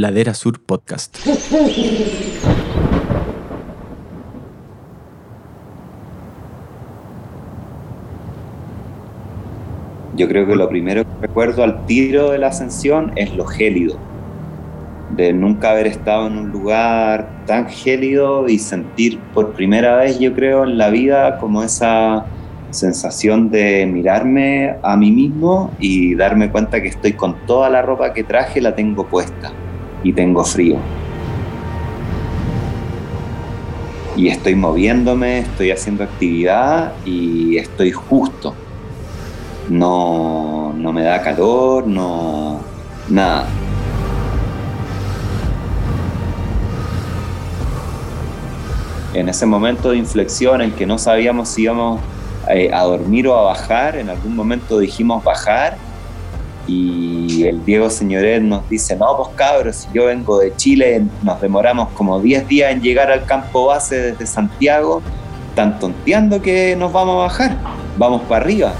Ladera Sur Podcast. Yo creo que lo primero que recuerdo al tiro de la ascensión es lo gélido, de nunca haber estado en un lugar tan gélido y sentir por primera vez, yo creo, en la vida como esa sensación de mirarme a mí mismo y darme cuenta que estoy con toda la ropa que traje, la tengo puesta y tengo frío. Y estoy moviéndome, estoy haciendo actividad y estoy justo. No, no me da calor, no... nada. En ese momento de inflexión en que no sabíamos si íbamos eh, a dormir o a bajar. En algún momento dijimos bajar y el Diego Señoret nos dice, no, pues cabros, si yo vengo de Chile, nos demoramos como 10 días en llegar al campo base desde Santiago, tan tonteando que nos vamos a bajar, vamos para arriba.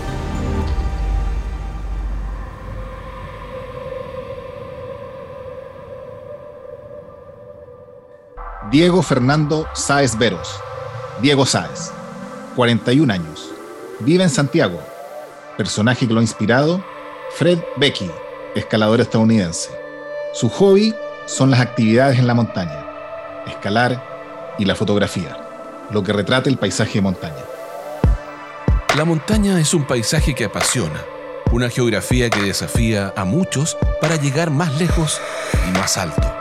Diego Fernando Sáez Veros. Diego Sáez, 41 años Vive en Santiago. Personaje que lo ha inspirado, Fred Becky, escalador estadounidense. Su hobby son las actividades en la montaña, escalar y la fotografía, lo que retrata el paisaje de montaña. La montaña es un paisaje que apasiona, una geografía que desafía a muchos para llegar más lejos y más alto.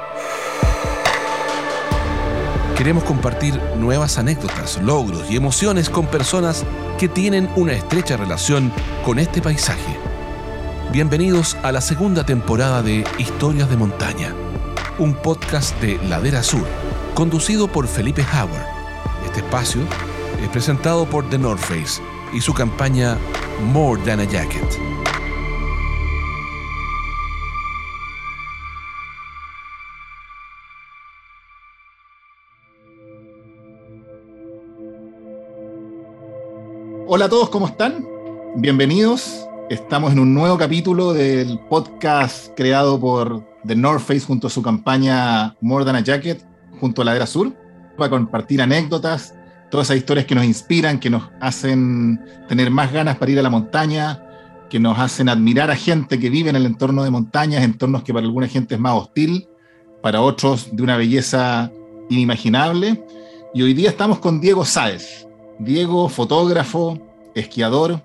Queremos compartir nuevas anécdotas, logros y emociones con personas que tienen una estrecha relación con este paisaje. Bienvenidos a la segunda temporada de Historias de Montaña, un podcast de Ladera Sur, conducido por Felipe Howard. Este espacio es presentado por The North Face y su campaña More Than a Jacket. Hola a todos, ¿cómo están? Bienvenidos. Estamos en un nuevo capítulo del podcast creado por The North Face junto a su campaña More Than a Jacket, junto a Ladera Sur, para compartir anécdotas, todas esas historias que nos inspiran, que nos hacen tener más ganas para ir a la montaña, que nos hacen admirar a gente que vive en el entorno de montañas, entornos que para alguna gente es más hostil, para otros de una belleza inimaginable. Y hoy día estamos con Diego Sáez. Diego, fotógrafo, esquiador,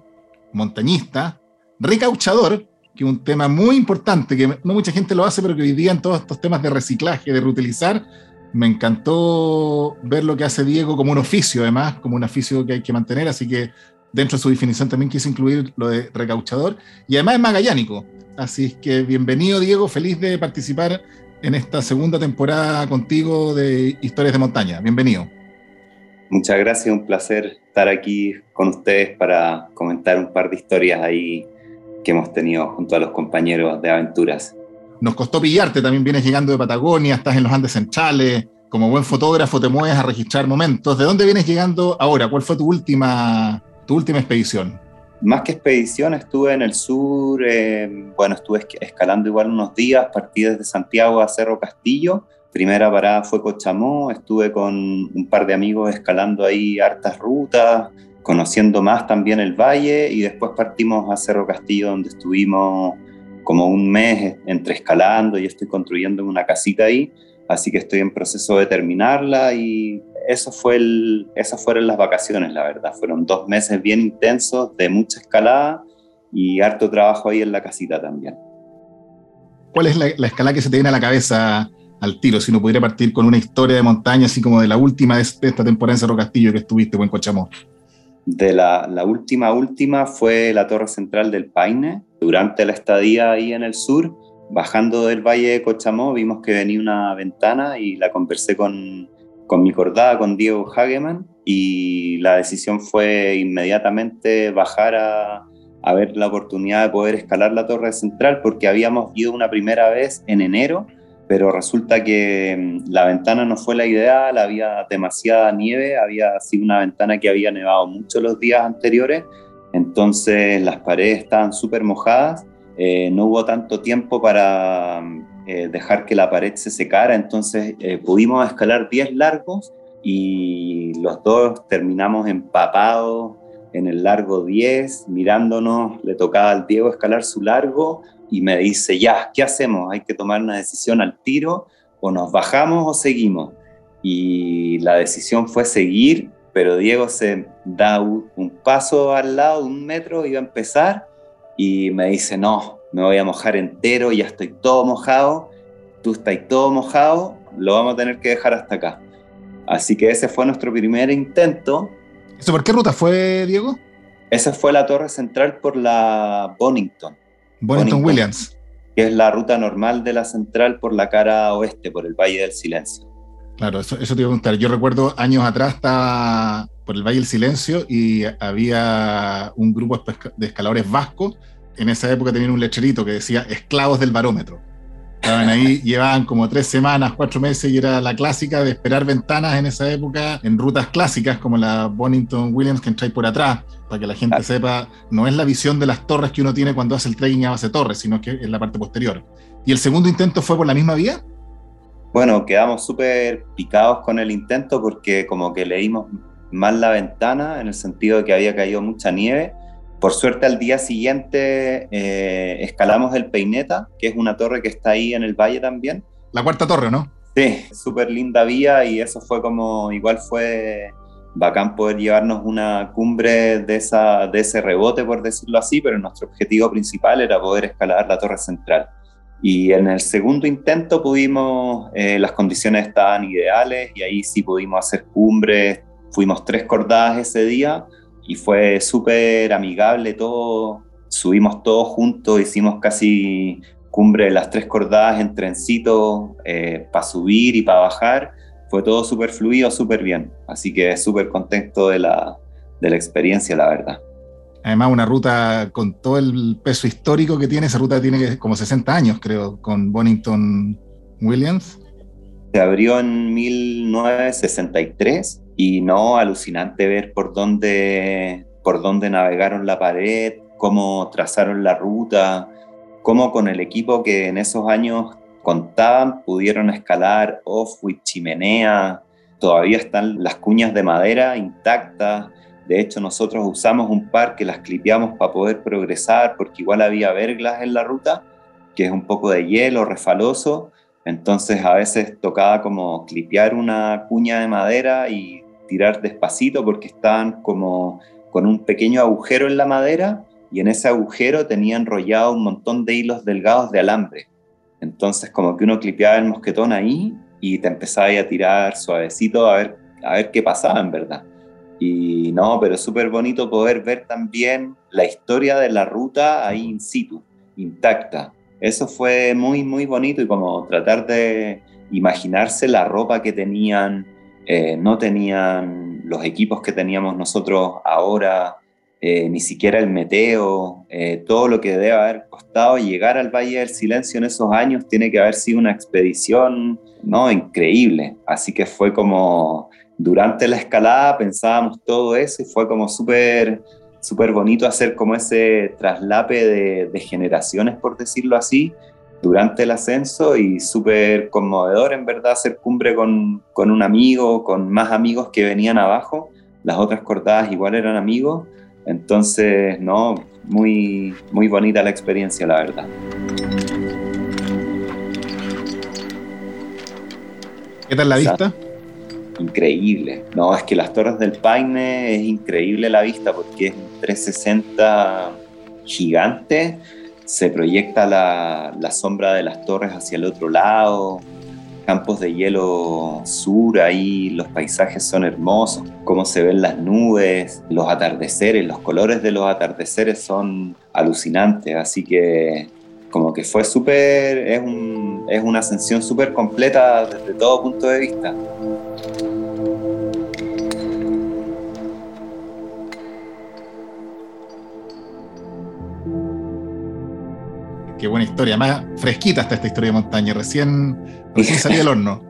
montañista, recauchador, que es un tema muy importante, que no mucha gente lo hace, pero que hoy día en todos estos temas de reciclaje, de reutilizar, me encantó ver lo que hace Diego como un oficio, además, como un oficio que hay que mantener, así que dentro de su definición también quise incluir lo de recauchador, y además es magallánico. Así que bienvenido, Diego, feliz de participar en esta segunda temporada contigo de Historias de Montaña. Bienvenido. Muchas gracias, un placer estar aquí con ustedes para comentar un par de historias ahí que hemos tenido junto a los compañeros de aventuras. Nos costó pillarte, también vienes llegando de Patagonia, estás en los Andes Centrales, como buen fotógrafo te mueves a registrar momentos. ¿De dónde vienes llegando ahora? ¿Cuál fue tu última, tu última expedición? Más que expedición, estuve en el sur, eh, bueno, estuve escalando igual unos días, partí desde Santiago a Cerro Castillo, primera parada fue Cochamó, estuve con un par de amigos escalando ahí hartas rutas, conociendo más también el valle y después partimos a Cerro Castillo donde estuvimos como un mes entre escalando y estoy construyendo una casita ahí, así que estoy en proceso de terminarla y eso fue esas fueron las vacaciones, la verdad. Fueron dos meses bien intensos de mucha escalada y harto trabajo ahí en la casita también. ¿Cuál es la, la escalada que se te viene a la cabeza al tiro, si no pudiera partir con una historia de montaña, así como de la última de esta temporada en Cerro Castillo que estuviste, buen Cochamó. De la, última, última fue la Torre Central del Paine. Durante la estadía ahí en el sur, bajando del Valle de Cochamó, vimos que venía una ventana y la conversé con, con mi cordada, con Diego Hageman, y la decisión fue inmediatamente bajar a, a ver la oportunidad de poder escalar la Torre Central, porque habíamos ido una primera vez en enero pero resulta que mm, la ventana no fue la ideal, había demasiada nieve, había sido una ventana que había nevado mucho los días anteriores, entonces las paredes estaban súper mojadas, eh, no hubo tanto tiempo para, mm, eh, dejar que la pared se secara, entonces eh, pudimos escalar 10 largos y los dos terminamos empapados en el largo 10, mirándonos, le tocaba al Diego escalar su largo y me dice, ya, ¿qué hacemos? Hay que tomar una decisión al tiro, o nos bajamos o seguimos. Y la decisión fue seguir, pero Diego se da un paso al lado, un metro, iba a empezar, y me dice, no, me voy a mojar entero, ya estoy todo mojado, tú estás todo mojado, lo vamos a tener que dejar hasta acá. Así que ese fue nuestro primer intento. ¿Eso por qué ruta fue, Diego? Esa fue la torre central por la Bonington. Bonington, Williams. Que es la ruta normal de la central por la cara oeste, por el Valle del Silencio. Claro, eso, eso te iba a preguntar. Yo recuerdo años atrás estaba por el Valle del Silencio y había un grupo de escaladores vascos en esa época tenían un lecherito que decía esclavos del barómetro. Estaban ahí, llevaban como tres semanas, cuatro meses y era la clásica de esperar ventanas en esa época en rutas clásicas como la Bonington Williams que entráis por atrás, para que la gente sepa, no es la visión de las torres que uno tiene cuando hace el trekking a base torres, sino que es la parte posterior. ¿Y el segundo intento fue por la misma vía? Bueno, quedamos súper picados con el intento porque como que leímos mal la ventana en el sentido de que había caído mucha nieve por suerte al día siguiente eh, escalamos el Peineta, que es una torre que está ahí en el valle también. La cuarta torre, ¿no? Sí, súper linda vía y eso fue como, igual fue bacán poder llevarnos una cumbre de, esa, de ese rebote, por decirlo así, pero nuestro objetivo principal era poder escalar la torre central. Y en el segundo intento pudimos, eh, las condiciones estaban ideales y ahí sí pudimos hacer cumbres, fuimos tres cordadas ese día, y fue súper amigable todo. Subimos todos juntos, hicimos casi cumbre de las tres cordadas en trencito eh, para subir y para bajar. Fue todo súper fluido, súper bien. Así que súper contento de la, de la experiencia, la verdad. Además, una ruta con todo el peso histórico que tiene, esa ruta tiene como 60 años, creo, con Bonington Williams. Se abrió en 1963 y no, alucinante ver por dónde, por dónde navegaron la pared, cómo trazaron la ruta, cómo con el equipo que en esos años contaban pudieron escalar off-with chimenea, todavía están las cuñas de madera intactas. De hecho, nosotros usamos un par que las clipeamos para poder progresar, porque igual había verglas en la ruta, que es un poco de hielo refaloso. Entonces, a veces tocaba como clipear una cuña de madera y tirar despacito porque estaban como con un pequeño agujero en la madera y en ese agujero tenía enrollado un montón de hilos delgados de alambre. Entonces como que uno clipeaba el mosquetón ahí y te empezaba a tirar suavecito a ver, a ver qué pasaba en verdad. Y no, pero súper bonito poder ver también la historia de la ruta ahí in situ, intacta. Eso fue muy, muy bonito y como tratar de imaginarse la ropa que tenían, eh, no tenían los equipos que teníamos nosotros ahora, eh, ni siquiera el meteo, eh, todo lo que debe haber costado llegar al Valle del Silencio en esos años tiene que haber sido una expedición no increíble. Así que fue como durante la escalada pensábamos todo eso y fue como súper súper bonito hacer como ese traslape de, de generaciones, por decirlo así, durante el ascenso y súper conmovedor en verdad hacer cumbre con, con, un amigo, con más amigos que venían abajo. Las otras cortadas igual eran amigos. Entonces, no, muy, muy bonita la experiencia, la verdad. ¿Qué tal la vista? Increíble. No, es que las Torres del Paine es increíble la vista porque es un 360 gigante se proyecta la, la, sombra de las torres hacia el otro lado, campos de hielo sur, ahí los paisajes son hermosos, cómo se ven las nubes, los atardeceres, los colores de los atardeceres son alucinantes, así que como que fue súper, es, un, es una ascensión súper completa desde todo punto de vista. Qué buena historia. Más fresquita está esta historia de montaña. Recién, recién salí del horno.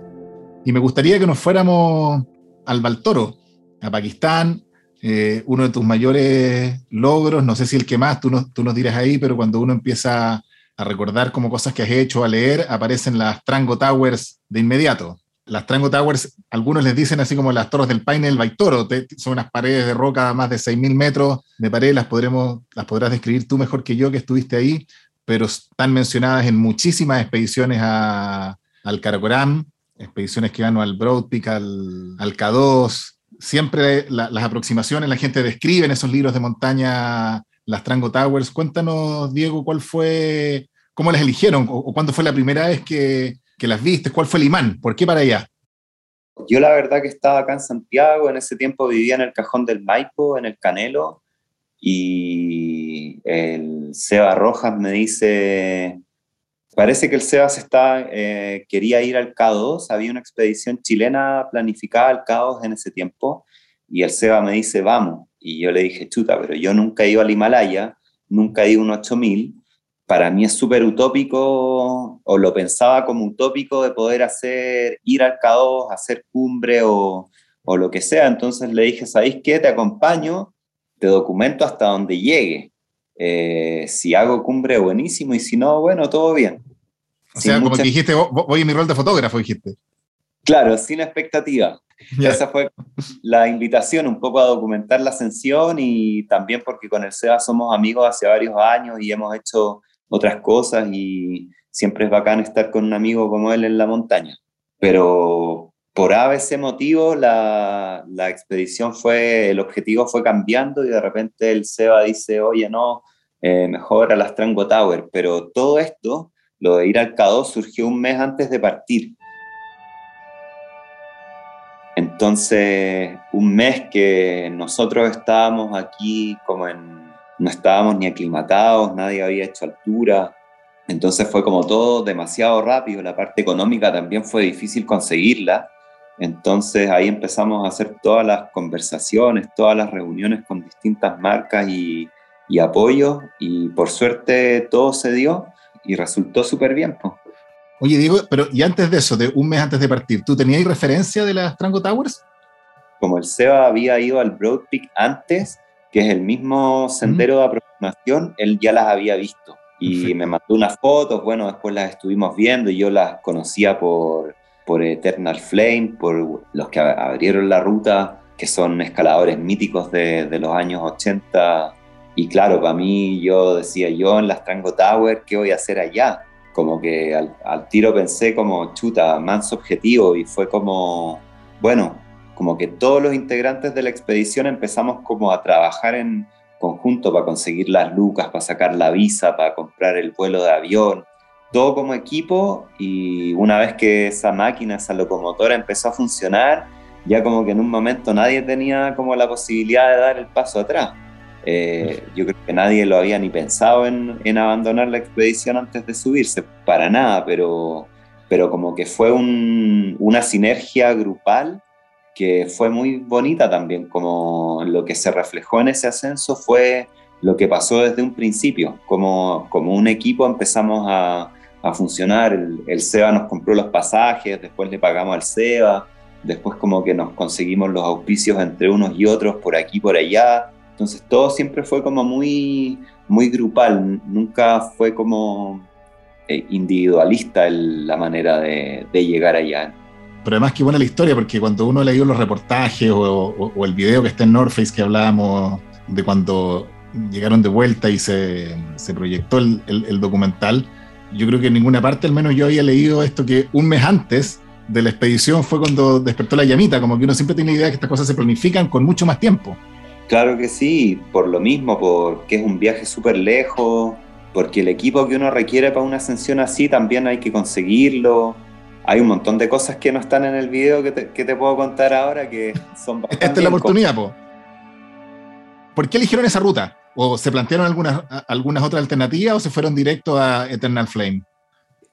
Y me gustaría que nos fuéramos al Baltoro, a Pakistán. Eh, uno de tus mayores logros, no sé si el que más, tú, tú nos dirás ahí, pero cuando uno empieza a recordar como cosas que has hecho, a leer, aparecen las Trango Towers de inmediato. Las Trango Towers, algunos les dicen así como las torres del Paine del Baitoro, son unas paredes de roca más de 6.000 metros de pared, las, podremos, las podrás describir tú mejor que yo que estuviste ahí, pero están mencionadas en muchísimas expediciones al Karakoram, expediciones que van al Broad Peak, al, al K2. Siempre las aproximaciones, la gente describe en esos libros de montaña las Trango Towers. Cuéntanos, Diego, cuál fue, cómo las eligieron o, cuándo fue la primera vez que, que, las viste, cuál fue el imán, por qué para allá. Yo la verdad que estaba acá en Santiago, en ese tiempo vivía en el Cajón del Maipo, en el Canelo, y el Seba Rojas me dice, parece que el Seba se está, eh, quería ir al K2, había una expedición chilena planificada al K2 en ese tiempo, y el Seba me dice, vamos, y yo le dije, chuta, pero yo nunca he ido al Himalaya, nunca he ido a un 8000. Para mí es súper utópico, o lo pensaba como utópico de poder hacer, ir al K2, hacer cumbre o, o lo que sea. Entonces le dije, ¿sabéis qué? Te acompaño, te documento hasta donde llegue. Eh, si hago cumbre, buenísimo, y si no, bueno, todo bien. O sea, como que dijiste, voy en mi rol de fotógrafo, dijiste. Claro, sin expectativa. Esa fue la invitación, un poco a documentar la ascensión y también porque con el SEA somos amigos hace varios años y hemos hecho otras cosas y siempre es bacán estar con un amigo como él en la montaña. Pero por ese motivo la, la expedición fue, el objetivo fue cambiando y de repente el SEBA dice, oye, no, eh, mejor a las Trango Tower. Pero todo esto, lo de ir al K2, surgió un mes antes de partir. Entonces, un mes que nosotros estábamos aquí como en, no estábamos ni aclimatados, nadie había hecho altura, entonces fue como todo demasiado rápido, la parte económica también fue difícil conseguirla, entonces ahí empezamos a hacer todas las conversaciones, todas las reuniones con distintas marcas y, y apoyos y por suerte todo se dio y resultó súper bien. Pues. Oye, Diego, pero y antes de eso, de un mes antes de partir, ¿tú tenías referencia de las Trango Towers? Como el Seba había ido al Broad Peak antes, que es el mismo sendero de aproximación, él ya las había visto. Y me mandó unas fotos, bueno, después las estuvimos viendo y yo las conocía por, por Eternal Flame, por los que abrieron la ruta, que son escaladores míticos de, de los años 80. Y claro, para mí yo decía, yo en las Trango Towers, ¿qué voy a hacer allá? como que al, tiro pensé como chuta, más objetivo y fue como, bueno, como que todos los integrantes de la expedición empezamos como a trabajar en conjunto para conseguir las lucas, para sacar la visa, para comprar el vuelo de avión, todo como equipo y una vez que esa máquina, esa locomotora empezó a funcionar, ya como que en un momento nadie tenía como la posibilidad de dar el paso atrás. Eh, yo creo que nadie lo había ni pensado en, en, abandonar la expedición antes de subirse, para nada, pero, pero como que fue un, una sinergia grupal que fue muy bonita también, como lo que se reflejó en ese ascenso fue lo que pasó desde un principio, como, como un equipo empezamos a, a funcionar, el, el SEBA nos compró los pasajes, después le pagamos al SEBA, después como que nos conseguimos los auspicios entre unos y otros por aquí, por allá, entonces todo siempre fue como muy, muy grupal, nunca fue como eh, individualista la manera de, llegar allá. Pero además qué buena la historia, porque cuando uno leído los reportajes o, el video que está en North que hablábamos de cuando llegaron de vuelta y se, se proyectó el, documental, yo creo que en ninguna parte, al menos yo había leído esto que un mes antes de la expedición fue cuando despertó la llamita, como que uno siempre tiene la idea de que estas cosas se planifican con mucho más tiempo. Claro que sí, por lo mismo, porque es un viaje súper lejos, porque el equipo que uno requiere para una ascensión así también hay que conseguirlo. Hay un montón de cosas que no están en el video que te, puedo contar ahora que son bastante. Esta es la oportunidad, po. ¿Por qué eligieron esa ruta? ¿O se plantearon algunas, algunas otras alternativas o se fueron directo a Eternal Flame?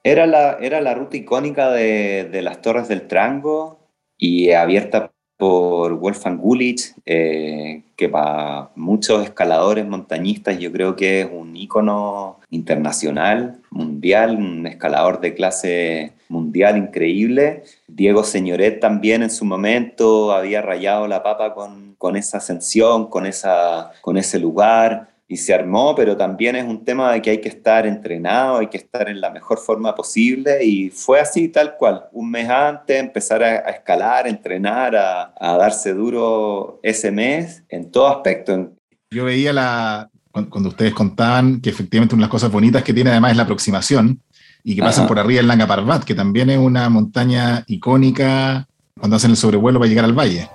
Era la, era la ruta icónica de, de las Torres del Trango y abierta por Wolfgang Gulich, eh, que para muchos escaladores montañistas yo creo que es un ícono internacional, mundial, un escalador de clase mundial increíble. Diego Señoret también en su momento había rayado la papa con, con esa ascensión, con, esa, con ese lugar. Y se armó, pero también es un tema de que hay que estar entrenado, hay que estar en la mejor forma posible y fue así tal cual, un mes antes empezar a, escalar, entrenar, a, a, darse duro ese mes en todo aspecto. Yo veía la, cuando ustedes contaban que efectivamente una de las cosas bonitas que tiene además es la aproximación y que pasan por arriba el Nanga Parbat, que también es una montaña icónica cuando hacen el sobrevuelo para llegar al valle.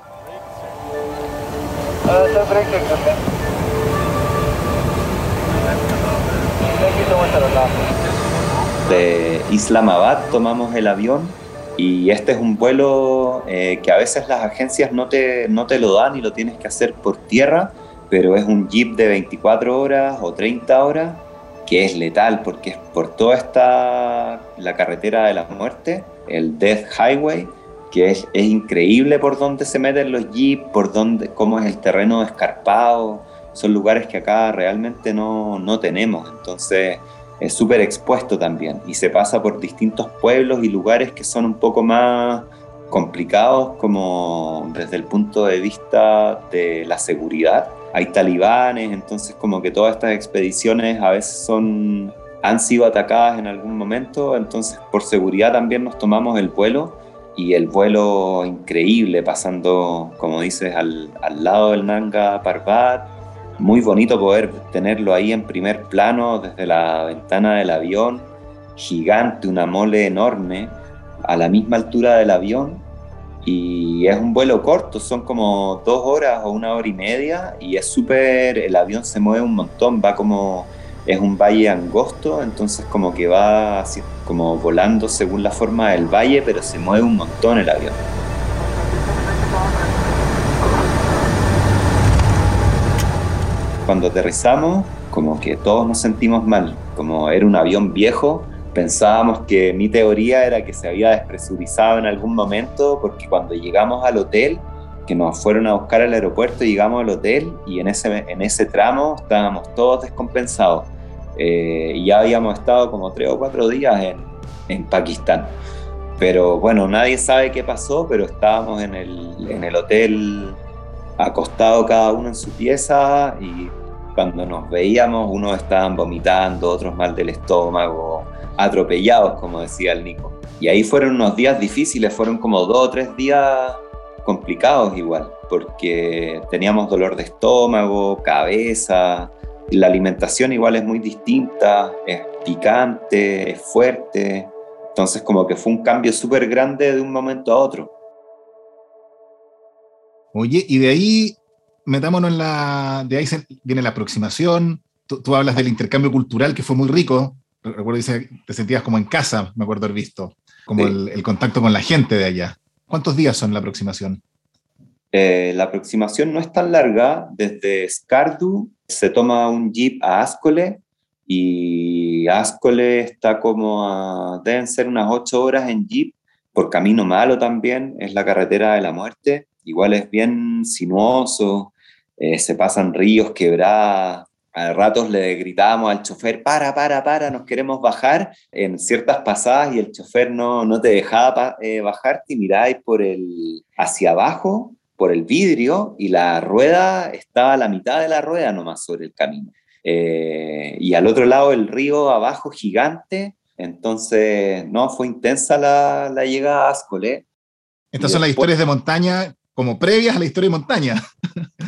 De Islamabad tomamos el avión y este es un vuelo eh, que a veces las agencias no te, no te lo dan y lo tienes que hacer por tierra, pero es un jeep de 24 horas o 30 horas que es letal porque es por toda esta la carretera de la muerte, el Death Highway, que es, es increíble por donde se meten los jeeps, por donde, cómo es el terreno escarpado, son lugares que acá realmente no, no tenemos, entonces es súper expuesto también y se pasa por distintos pueblos y lugares que son un poco más complicados como desde el punto de vista de la seguridad. Hay talibanes, entonces como que todas estas expediciones a veces son han sido atacadas en algún momento, entonces por seguridad también nos tomamos el vuelo y el vuelo increíble pasando, como dices, al, al lado del Nanga Parbat, muy bonito poder tenerlo ahí en primer plano desde la ventana del avión, gigante, una mole enorme, a la misma altura del avión. Y es un vuelo corto, son como dos horas o una hora y media y es súper, el avión se mueve un montón, va como, es un valle angosto, entonces como que va así, como volando según la forma del valle, pero se mueve un montón el avión. Cuando aterrizamos, como que todos nos sentimos mal, como era un avión viejo, pensábamos que mi teoría era que se había despresurizado en algún momento, porque cuando llegamos al hotel, que nos fueron a buscar al aeropuerto, llegamos al hotel y en ese, en ese tramo estábamos todos descompensados. Eh, ya habíamos estado como tres o cuatro días en, en, Pakistán. Pero bueno, nadie sabe qué pasó, pero estábamos en el, en el hotel acostado cada uno en su pieza y cuando nos veíamos unos estaban vomitando, otros mal del estómago, atropellados, como decía el Nico. Y ahí fueron unos días difíciles, fueron como dos o tres días complicados igual, porque teníamos dolor de estómago, cabeza, la alimentación igual es muy distinta, es picante, es fuerte, entonces como que fue un cambio súper grande de un momento a otro. Oye, y de ahí, metámonos en la. De ahí viene la aproximación. Tú, hablas del intercambio cultural que fue muy rico. Recuerdo que te sentías como en casa, me acuerdo haber visto. Como el, contacto con la gente de allá. ¿Cuántos días son la aproximación? Eh, la aproximación no es tan larga. Desde Skardu se toma un jeep a Ascole y Ascole está como a, deben ser unas ocho horas en jeep por camino malo también, es la carretera de la muerte igual es bien sinuoso, eh, se pasan ríos, quebradas. A ratos le gritábamos al chofer, para, para, para, nos queremos bajar en ciertas pasadas y el chofer no, no te dejaba eh, bajarte y miráis por el, hacia abajo, por el vidrio y la rueda estaba a la mitad de la rueda nomás sobre el camino. Eh, y al otro lado el río abajo gigante, entonces no, fue intensa la, la llegada a Ascole. Estas son las historias de montaña como previas a la historia de montaña.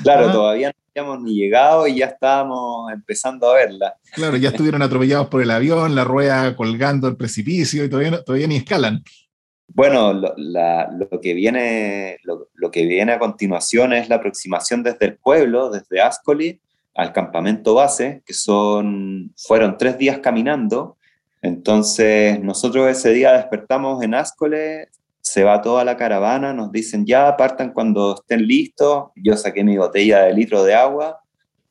Claro, todavía no habíamos ni llegado y ya estábamos empezando a verla. Claro, ya estuvieron atropellados por el avión, la rueda colgando el precipicio y todavía, todavía ni escalan. Bueno, lo, que viene, lo, que viene a continuación es la aproximación desde el pueblo, desde Ascoli, al campamento base, que son, fueron tres días caminando. Entonces, nosotros ese día despertamos en Ascole, se va toda la caravana, nos dicen ya, partan cuando estén listos. Yo saqué mi botella de litro de agua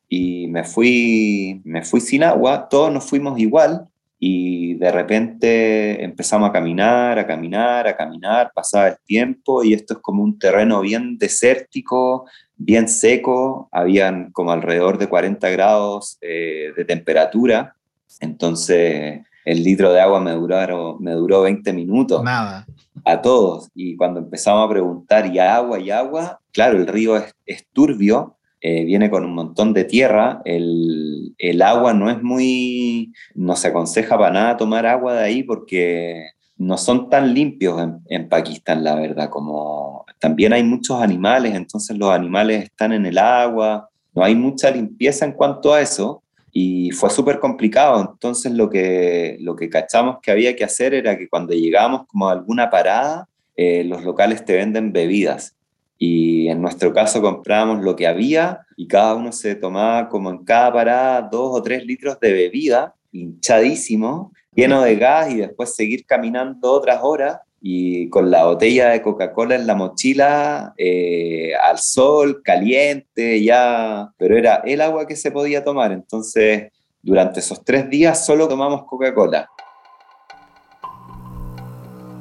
y me fui, me fui sin agua, todos nos fuimos igual y de repente empezamos a caminar, a caminar, a caminar, pasaba el tiempo y esto es como un terreno bien desértico, bien seco, habían como alrededor de 40 grados eh, de temperatura, entonces el litro de agua me, duraron, me duró 20 minutos. Nada a todos. Y cuando empezamos a preguntar, ¿y agua, y agua? Claro, el río es, turbio, eh, viene con un montón de tierra, el, el, agua no es muy, no se aconseja para nada tomar agua de ahí porque no son tan limpios en, en, Pakistán, la verdad, como también hay muchos animales, entonces los animales están en el agua, no hay mucha limpieza en cuanto a eso y fue súper complicado, entonces lo que, lo que cachamos que había que hacer era que cuando llegamos como a alguna parada, eh, los locales te venden bebidas. Y en nuestro caso comprábamos lo que había y cada uno se tomaba como en cada parada dos o tres litros de bebida, hinchadísimo, lleno de gas y después seguir caminando otras horas y con la botella de Coca-Cola en la mochila, eh, al sol, caliente, ya, pero era el agua que se podía tomar. Entonces, durante esos tres días solo tomamos Coca-Cola.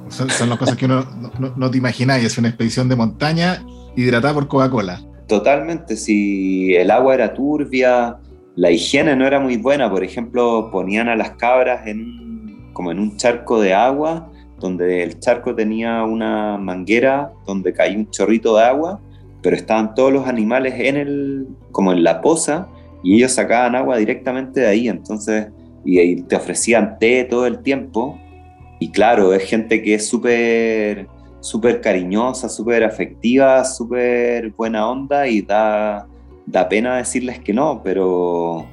Son, las cosas que uno no, te imagináis, es una expedición de montaña hidratada por Coca-Cola. Totalmente, si el agua era turbia, la higiene no era muy buena, por ejemplo, ponían a las cabras en, como en un charco de agua, donde el charco tenía una manguera donde caía un chorrito de agua, pero estaban todos los animales en el, como en la poza, y ellos sacaban agua directamente de ahí, entonces, y te ofrecían té todo el tiempo, y claro, es gente que es súper súper cariñosa, súper afectiva, súper buena onda y da, da pena decirles que no, pero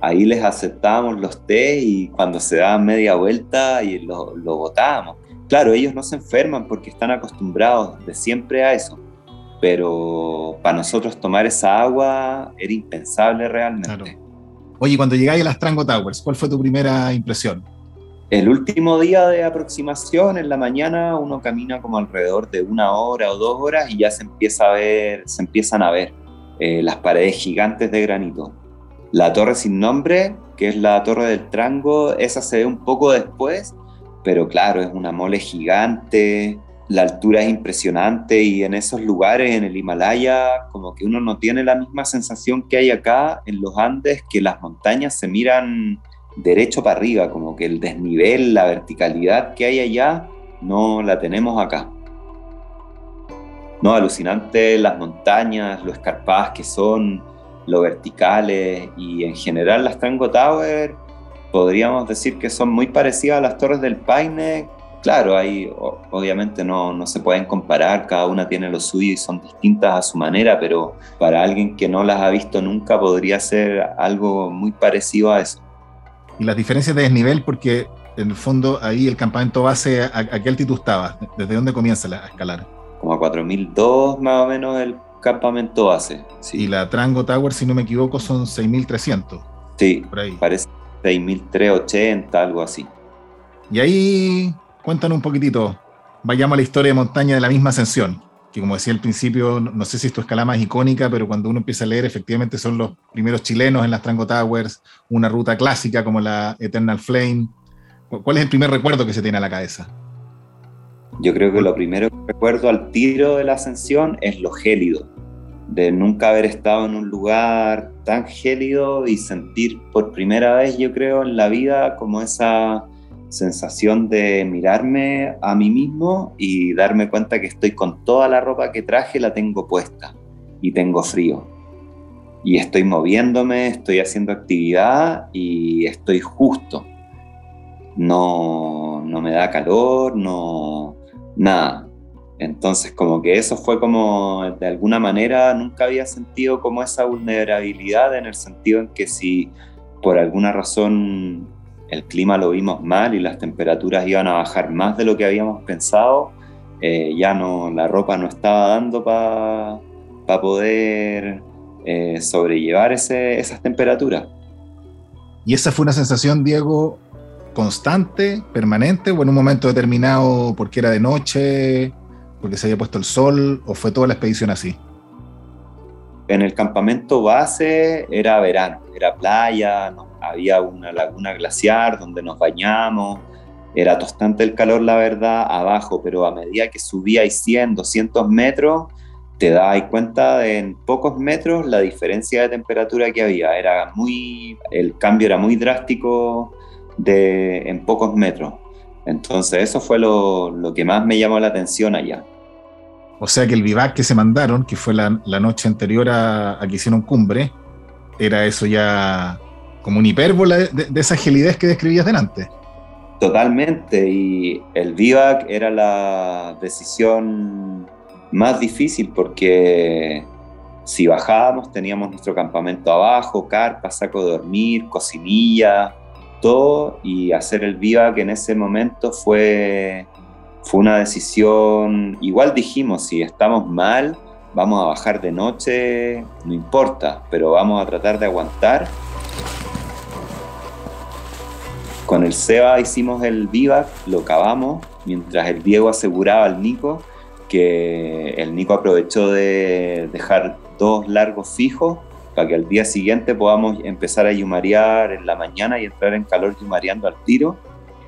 ahí les aceptábamos los té y cuando se daban media vuelta y lo, lo botábamos. Claro, ellos no se enferman porque están acostumbrados de siempre a eso, pero para nosotros tomar esa agua era impensable realmente. Oye, cuando llegáis a las Trango Towers, ¿cuál fue tu primera impresión? El último día de aproximación, en la mañana, uno camina como alrededor de una hora o dos horas y ya se empieza a ver, se empiezan a ver eh, las paredes gigantes de granito. La torre sin nombre, que es la torre del Trango, esa se ve un poco después, pero claro, es una mole gigante, la altura es impresionante y en esos lugares, en el Himalaya, como que uno no tiene la misma sensación que hay acá en los Andes, que las montañas se miran derecho para arriba, como que el desnivel, la verticalidad que hay allá, no la tenemos acá. No, alucinante las montañas, lo escarpadas que son, lo verticales y en general las Tango Tower podríamos decir que son muy parecidas a las torres del Paine. Claro, ahí obviamente no, no se pueden comparar, cada una tiene lo suyo y son distintas a su manera, pero para alguien que no las ha visto nunca podría ser algo muy parecido a eso y las diferencias de desnivel, porque en el fondo ahí el campamento base, ¿a, qué altitud estaba? ¿Desde dónde comienza la, a escalar? Como a 4002 más o menos el campamento base. Sí. Y la Trango Tower, si no me equivoco, son 6300. Sí, por ahí. parece 6380, algo así. Y ahí, cuéntanos un poquitito, vayamos a la historia de montaña de la misma ascensión que como decía al principio, no, sé si es tu escala más icónica, pero cuando uno empieza a leer, efectivamente son los primeros chilenos en las Trango Towers, una ruta clásica como la Eternal Flame. ¿Cuál es el primer recuerdo que se tiene a la cabeza? Yo creo que lo primero que recuerdo al tiro de la ascensión es lo gélido, de nunca haber estado en un lugar tan gélido y sentir por primera vez, yo creo, en la vida como esa sensación de mirarme a mí mismo y darme cuenta que estoy con toda la ropa que traje, la tengo puesta y tengo frío. Y estoy moviéndome, estoy haciendo actividad y estoy justo. No, no me da calor, no, nada. Entonces como que eso fue como, de alguna manera, nunca había sentido como esa vulnerabilidad en el sentido en que si por alguna razón el clima lo vimos mal y las temperaturas iban a bajar más de lo que habíamos pensado, eh, ya no, la ropa no estaba dando para poder eh, sobrellevar ese, esas temperaturas. ¿Y esa fue una sensación, Diego, constante, permanente, o en un momento determinado porque era de noche, porque se había puesto el sol, o fue toda la expedición así? En el campamento base era verano, era playa, había una laguna glaciar donde nos bañamos, era tostante el calor, la verdad, abajo, pero a medida que subía 100, 200 metros, te das cuenta de en pocos metros la diferencia de temperatura que había. Era muy, el cambio era muy drástico de, en pocos metros. Entonces eso fue lo, lo que más me llamó la atención allá. O sea que el vivac que se mandaron, que fue la, noche anterior a, que hicieron cumbre, era eso ya como un hipérbola de, esa gelidez que describías delante. Totalmente, y el vivac era la decisión más difícil porque si bajábamos teníamos nuestro campamento abajo, carpa, saco de dormir, cocinilla, todo, y hacer el vivac en ese momento fue fue una decisión, igual dijimos, si estamos mal, vamos a bajar de noche, no importa, pero vamos a tratar de aguantar. Con el Seba hicimos el vivac, lo cavamos, mientras el Diego aseguraba al Nico, que el Nico aprovechó de dejar dos largos fijos para que al día siguiente podamos empezar a yumarear en la mañana y entrar en calor yumareando al tiro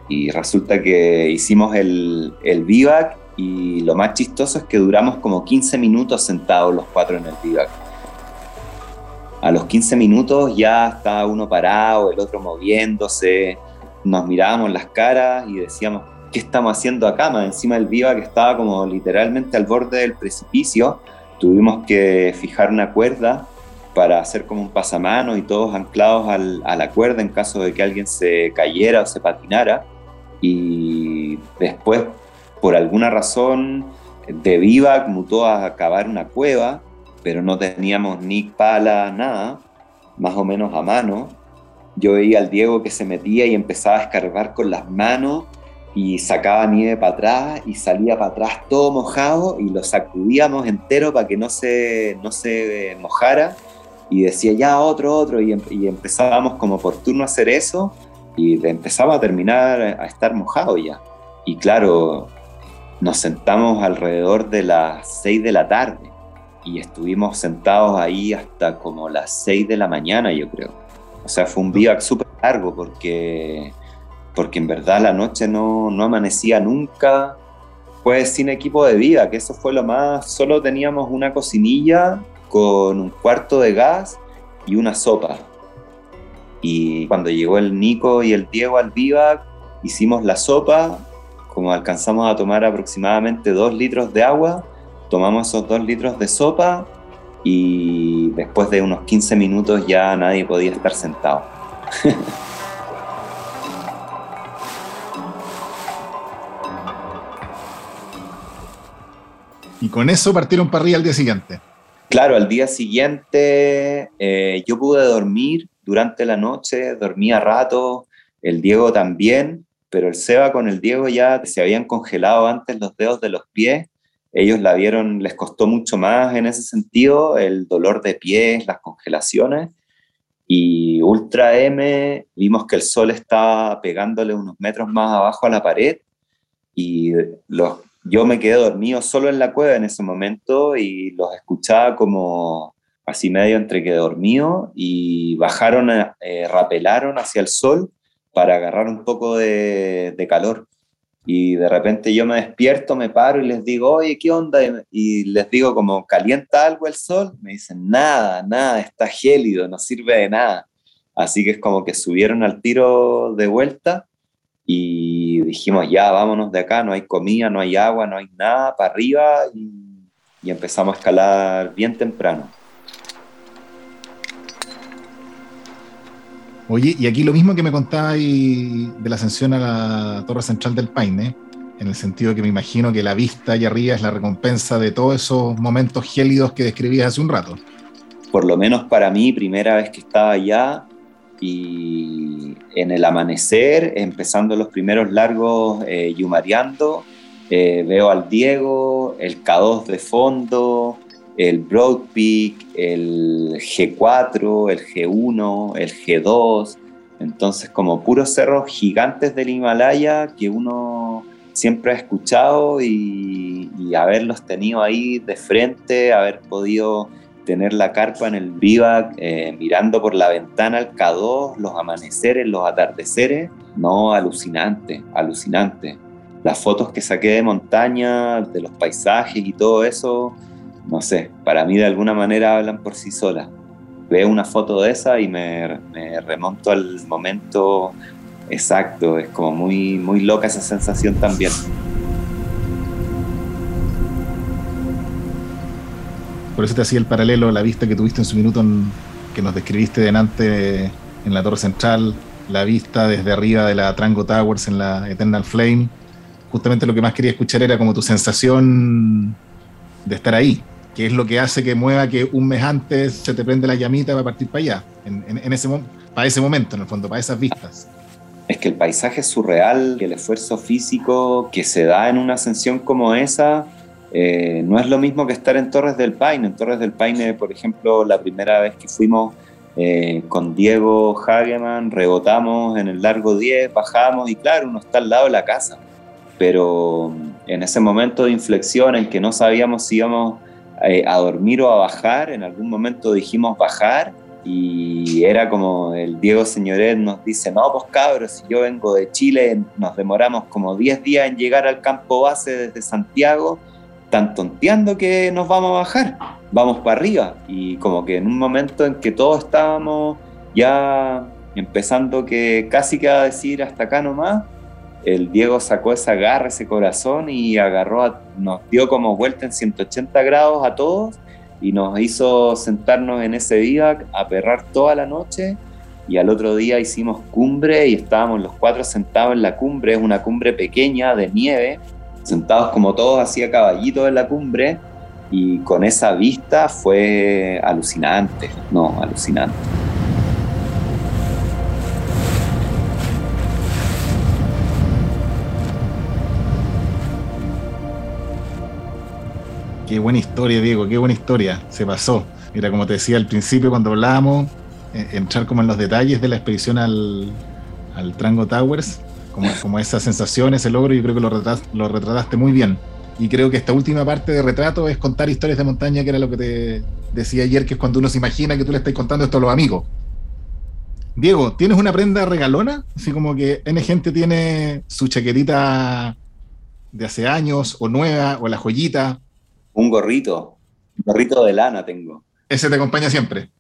y resulta que hicimos el, el vivac y lo más chistoso es que duramos como 15 minutos sentados los cuatro en el vivac. A los 15 minutos ya estaba uno parado, el otro moviéndose, nos mirábamos las caras y decíamos, ¿qué estamos haciendo acá? Más encima del vivac estaba como literalmente al borde del precipicio, tuvimos que fijar una cuerda para hacer como un pasamano y todos anclados al, a la cuerda en caso de que alguien se cayera o se patinara y después, por alguna razón, de vivac mutó a cavar una cueva, pero no teníamos ni pala, nada, más o menos a mano. Yo veía al Diego que se metía y empezaba a escarbar con las manos y sacaba nieve para atrás y salía para atrás todo mojado y lo sacudíamos entero para que no se, no se mojara y decía ya otro, otro y, y empezábamos como por turno a hacer eso y empezaba a terminar a estar mojado ya. Y claro, nos sentamos alrededor de las 6 de la tarde y estuvimos sentados ahí hasta como las 6 de la mañana, yo creo. O sea, fue un viaje súper largo porque, porque en verdad la noche no, no amanecía nunca. Fue sin equipo de vida, que eso fue lo más. Solo teníamos una cocinilla con un cuarto de gas y una sopa. Y cuando llegó el Nico y el Diego al vivac, hicimos la sopa, como alcanzamos a tomar aproximadamente dos litros de agua, tomamos esos dos litros de sopa y después de unos 15 minutos ya nadie podía estar sentado. y con eso partieron para arriba al día siguiente. Claro, al día siguiente eh, yo pude dormir durante la noche, dormía rato, el Diego también, pero el Seba con el Diego ya se habían congelado antes los dedos de los pies. Ellos la vieron, les costó mucho más en ese sentido, el dolor de pies, las congelaciones. Y Ultra M, vimos que el sol estaba pegándole unos metros más abajo a la pared y los, yo me quedé dormido solo en la cueva en ese momento y los escuchaba como así medio entre que dormido, y bajaron, eh, rapelaron hacia el sol para agarrar un poco de, calor. Y de repente yo me despierto, me paro y les digo, oye, ¿qué onda? Y les digo como, ¿calienta algo el sol? Me dicen, nada, nada, está gélido, no sirve de nada. Así que es como que subieron al tiro de vuelta y dijimos, ya, vámonos de acá, no hay comida, no hay agua, no hay nada, para arriba y empezamos a escalar bien temprano. Oye, y aquí lo mismo que me contabais de la ascensión a la torre central del Paine, en el sentido que me imagino que la vista allá arriba es la recompensa de todos esos momentos gélidos que describías hace un rato. Por lo menos para mí, primera vez que estaba allá y en el amanecer, empezando los primeros largos eh, yumareando, eh, veo al Diego, el K2 de fondo, el Broad Peak, el G4, el G1, el G2, entonces como puros cerros gigantes del Himalaya que uno siempre ha escuchado y, haberlos tenido ahí de frente, haber podido tener la carpa en el vivac, eh, mirando por la ventana al K2, los amaneceres, los atardeceres, no, alucinante, alucinante. Las fotos que saqué de montaña, de los paisajes y todo eso, no sé, para mí de alguna manera hablan por sí solas. Veo una foto de esa y me, remonto al momento exacto, es como muy, muy loca esa sensación también. por eso te hacía el paralelo, la vista que tuviste en su minuto que nos describiste delante en la Torre Central, la vista desde arriba de la Trango Towers en la Eternal Flame. Justamente lo que más quería escuchar era como tu sensación de estar ahí, que es lo que hace que mueva que un mes antes se te prende la llamita para partir para allá, en, ese, para ese momento, en el fondo, para esas vistas. Es que el paisaje surreal, el esfuerzo físico que se da en una ascensión como esa eh, no es lo mismo que estar en Torres del Paine. En Torres del Paine, por ejemplo, la primera vez que fuimos eh, con Diego Hageman, rebotamos en el largo 10, bajamos y claro, uno está al lado de la casa. Pero en ese momento de inflexión en que no sabíamos si íbamos eh, a dormir o a bajar, en algún momento dijimos bajar y era como el Diego Señoret nos dice, no, pues cabros, si yo vengo de Chile, nos demoramos como 10 días en llegar al campo base desde Santiago, tan tonteando que nos vamos a bajar, vamos para arriba. Y como que en un momento en que todos estábamos ya empezando que casi que a decir hasta acá nomás, el Diego sacó esa garra, ese corazón y agarró, nos dio como vuelta en 180 grados a todos y nos hizo sentarnos en ese día a perrar toda la noche y al otro día hicimos cumbre y estábamos los cuatro sentados en la cumbre, es una cumbre pequeña de nieve, sentados como todos así a caballito en la cumbre y con esa vista fue alucinante, no, alucinante. Qué buena historia, Diego, qué buena historia. Se pasó. Mira, como te decía al principio cuando hablábamos, eh, entrar como en los detalles de la expedición al, al Trango Towers, como, como esa sensación, ese logro, yo creo que lo, lo retrataste muy bien. Y creo que esta última parte de retrato es contar historias de montaña, que era lo que te decía ayer, que es cuando uno se imagina que tú le estás contando esto a los amigos. Diego, ¿tienes una prenda regalona? Así como que N gente tiene su chaquetita de hace años, o nueva, o la joyita, un gorrito, un gorrito de lana tengo. ¿Ese te acompaña siempre?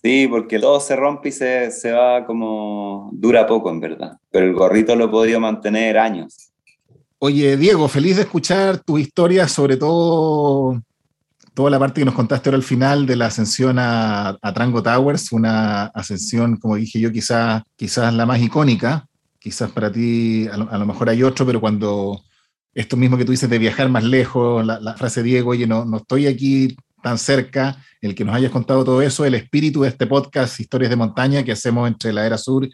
Sí, porque todo se rompe y se, se va como... dura poco en verdad, pero el gorrito lo he podido mantener años. Oye, Diego, feliz de escuchar tu historia, sobre todo toda la parte que nos contaste ahora al final de la ascensión a, Trango Towers, una ascensión, como dije yo, quizás quizás la más icónica, quizás para ti a lo, mejor hay otro, pero cuando esto mismo que tú dices de viajar más lejos, la, frase Diego, oye, no, no estoy aquí tan cerca, el que nos hayas contado todo eso, el espíritu de este podcast, Historias de Montaña, que hacemos entre la Era Sur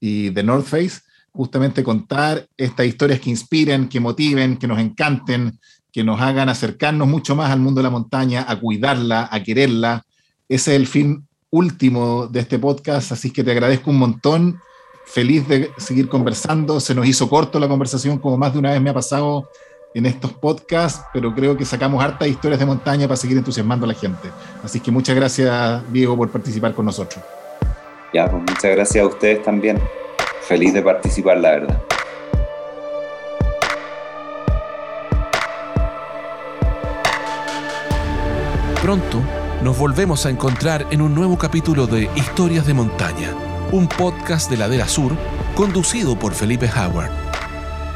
y The North Face, justamente contar estas historias que inspiren, que motiven, que nos encanten, que nos hagan acercarnos mucho más al mundo de la montaña, a cuidarla, a quererla. Ese es el fin último de este podcast, así que te agradezco un montón feliz de seguir conversando. Se nos hizo corto la conversación, como más de una vez me ha pasado en estos podcasts, pero creo que sacamos hartas historias de montaña para seguir entusiasmando a la gente. Así que muchas gracias, Diego, por participar con nosotros. Ya, pues muchas gracias a ustedes también. Feliz de participar, la verdad. Pronto nos volvemos a encontrar en un nuevo capítulo de Historias de Montaña un podcast de Ladera Sur conducido por Felipe Howard.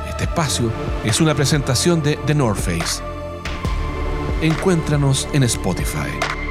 Este espacio es una presentación de The North Face. Encuéntranos en Spotify.